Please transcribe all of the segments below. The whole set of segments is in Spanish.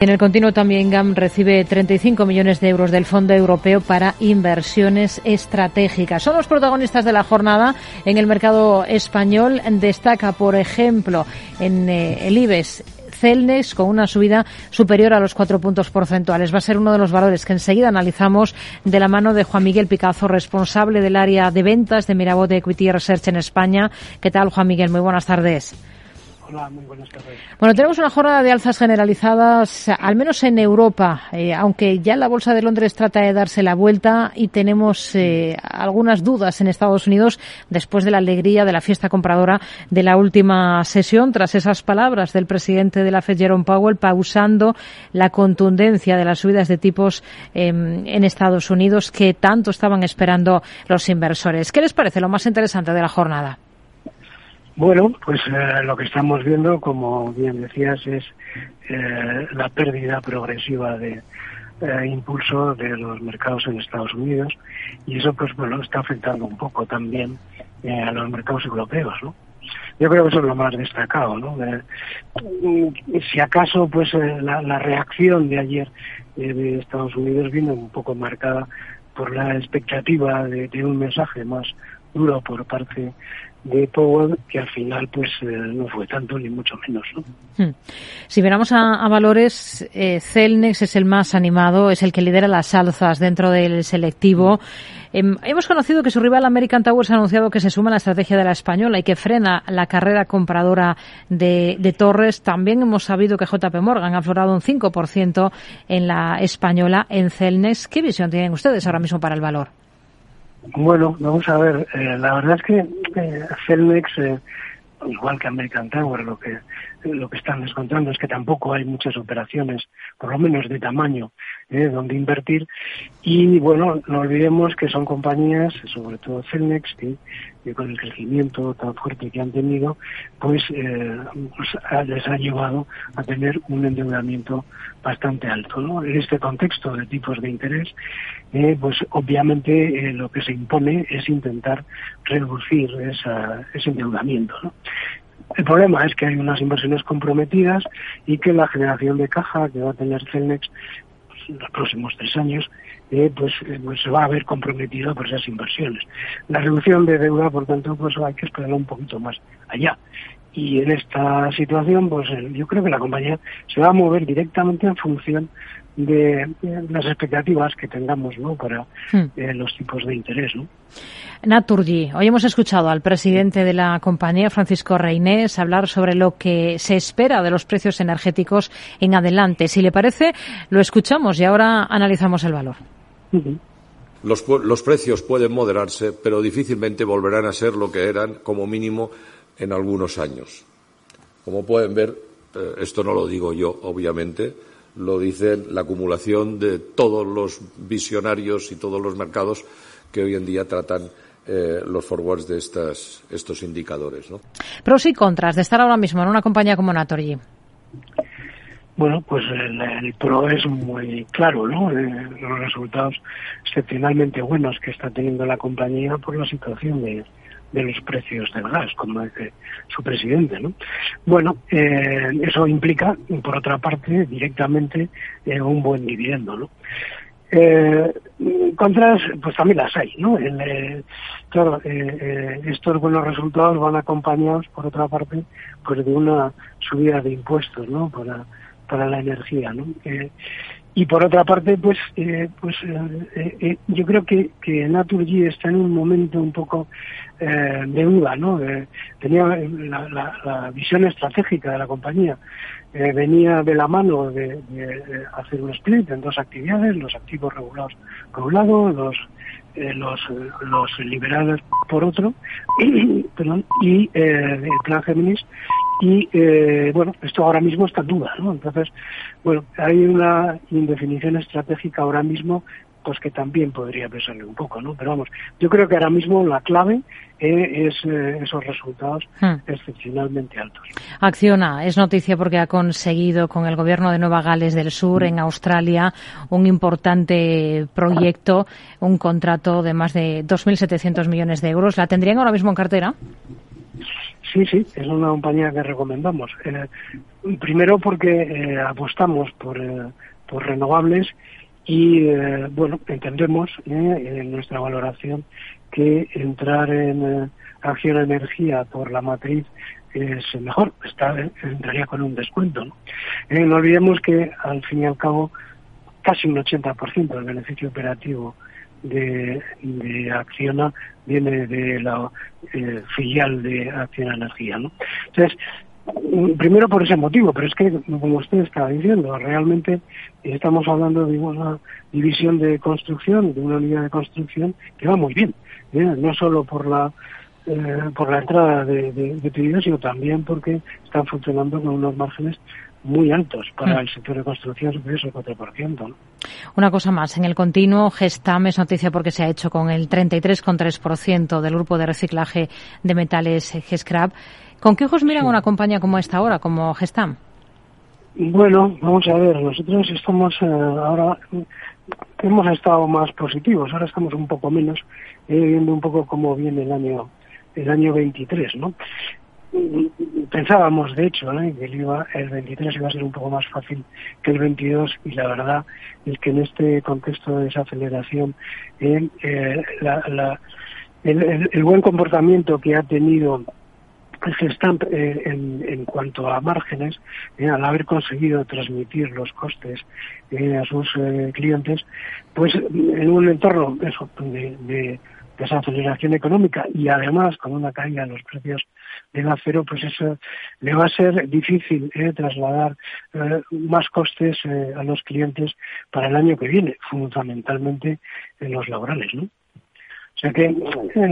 En el continuo también GAM recibe 35 millones de euros del Fondo Europeo para inversiones estratégicas. Son los protagonistas de la jornada en el mercado español. Destaca, por ejemplo, en eh, el IBEX Celnex con una subida superior a los cuatro puntos porcentuales. Va a ser uno de los valores que enseguida analizamos de la mano de Juan Miguel Picazo, responsable del área de ventas de Mirabot Equity Research en España. ¿Qué tal, Juan Miguel? Muy buenas tardes. Bueno, tenemos una jornada de alzas generalizadas, al menos en Europa, eh, aunque ya la Bolsa de Londres trata de darse la vuelta y tenemos eh, algunas dudas en Estados Unidos después de la alegría de la fiesta compradora de la última sesión, tras esas palabras del presidente de la Fed, Jerome Powell, pausando la contundencia de las subidas de tipos em, en Estados Unidos que tanto estaban esperando los inversores. ¿Qué les parece lo más interesante de la jornada? Bueno, pues eh, lo que estamos viendo, como bien decías, es eh, la pérdida progresiva de eh, impulso de los mercados en Estados Unidos y eso pues bueno está afectando un poco también a los mercados europeos, ¿no? Yo creo que eso es lo más destacado, ¿no? si acaso pues la, reacción de ayer de Estados Unidos viene un poco marcada por la expectativa de un mensaje más duro por parte de Powell, que al final pues eh, no fue tanto ni mucho menos. ¿no? Hmm. Si miramos a, valores, eh, Celnex es el más animado, es el que lidera las alzas dentro del selectivo. Em, hemos conocido que su rival American Towers ha anunciado que se suma a la estrategia de la española y que frena la carrera compradora de, de Torres. También hemos sabido que JP Morgan ha aflorado un 5% en la española en Celnex. ¿Qué visión tienen ustedes ahora mismo para el valor? Bueno, vamos a ver. Eh, la verdad es que eh, eh, igual que American Tower, lo que lo que están descontando es que tampoco hay muchas operaciones, por lo menos de tamaño, ¿eh? donde invertir. Y bueno, no olvidemos que son compañías, sobre todo Celnex, que, con el crecimiento tan fuerte que han tenido, pues, eh, pues les ha llevado a tener un endeudamiento bastante alto. ¿no? En este contexto de tipos de interés, eh, pues obviamente lo que se impone es intentar reducir esa, ese endeudamiento. ¿no? El problema es que hay unas inversiones comprometidas y que la generación de caja que va a tener Celnex pues, en los próximos tres años eh, pues, eh, pues, se va a ver comprometida por esas inversiones. La reducción de deuda, por tanto, pues hay que esperar un poquito más allá. Y en esta situación, pues yo creo que la compañía se va a mover directamente en función de, las expectativas que tengamos ¿no? para hmm. eh, los tipos de interés. ¿no? Naturgy, hoy hemos escuchado al presidente de la compañía, Francisco Reinés, hablar sobre lo que se espera de los precios energéticos en adelante. Si le parece, lo escuchamos y ahora analizamos el valor. Los, los, precios pueden moderarse, pero difícilmente volverán a ser lo que eran como mínimo en algunos años. Como pueden ver, eh, esto no lo digo yo, obviamente, lo dice la acumulación de todos los visionarios y todos los mercados que hoy en día tratan eh, los forwards de estas, estos indicadores. ¿no? Pros y contras de estar ahora mismo en una compañía como Naturgy. Bueno, pues el, pro es muy claro, ¿no? Eh, los resultados excepcionalmente buenos que está teniendo la compañía por la situación de, los precios del gas, como dice su presidente. ¿no? Bueno, eh, eso implica, por otra parte, directamente eh, un buen dividendo. ¿no? Eh, contras, pues también las hay, ¿no? El, claro, estos buenos resultados van acompañados, por otra parte, pues de una subida de impuestos, ¿no? Para, para la energía, ¿no? y por otra parte, pues, pues yo creo que, que Naturgy está en un momento un poco eh, de duda, ¿no? tenía la, visión estratégica de la compañía, eh, venía de la mano de, hacer un split en dos actividades, los activos regulados por un lado, los eh, los, los liberales por otro, y, perdón, y el plan Géminis y bueno, esto ahora mismo está en duda, ¿no? Entonces, bueno, hay una indefinición estratégica ahora mismo pues que también podría pesarle un poco, ¿no? Pero vamos, yo creo que ahora mismo la clave es eh, esos resultados hmm. excepcionalmente altos. Acciona es noticia porque ha conseguido con el gobierno de Nueva Gales del Sur en Australia un importante proyecto, un contrato de más de 2.700 millones de euros. ¿La tendrían ahora mismo en cartera? Sí, sí, es una compañía que recomendamos. Eh, primero porque eh, apostamos por, por renovables y, bueno, entendemos en nuestra valoración que entrar en acción energía por la matriz es mejor, está, entraría con un descuento. no olvidemos que, al fin y al cabo, casi un 80% del beneficio operativo de, de Acciona viene de la eh, filial de Acciona Energía. ¿no? Entonces, mm, primero por ese motivo, pero es que, como usted estaba diciendo, realmente estamos hablando de una división de construcción, de una unidad de construcción que va muy bien, ¿eh? no solo por la eh, por la entrada de, de sino también porque están funcionando con unos márgenes muy altos para mm. el sector de construcción, superiores al 4%. Una cosa más, en el continuo Gestam es noticia porque se ha hecho con el 33,3% del grupo de reciclaje de metales Gescrap. ¿Con qué ojos miran una compañía como esta ahora, como Gestam? Bueno, vamos a ver, nosotros estamos eh, ahora, hemos estado más positivos, ahora estamos un poco menos, eh, viendo un poco cómo viene el año el año 23, ¿no? Pensábamos de hecho que el, iba, el 23 iba a ser un poco más fácil que el 22 y la verdad es que en este contexto de desaceleración el, eh, el, buen comportamiento que ha tenido el Gestamp eh, en, cuanto a márgenes, eh, al haber conseguido transmitir los costes a sus clientes, pues en un entorno de, de desaceleración económica y además con una caída en los precios del acero, pues eso le va a ser difícil eh, trasladar eh, más costes eh, a los clientes para el año que viene, fundamentalmente en los laborales, ¿no? O sea que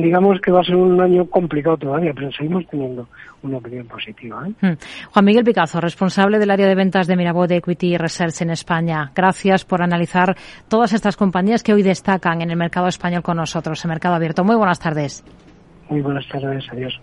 digamos que va a ser un año complicado todavía, pero seguimos teniendo una opinión positiva. Hmm. Juan Miguel Picazo, responsable del área de ventas de Mirabot Equity Research en España. Gracias por analizar todas estas compañías que hoy destacan en el mercado español con nosotros, el mercado abierto. Muy buenas tardes. Muy buenas tardes, adiós.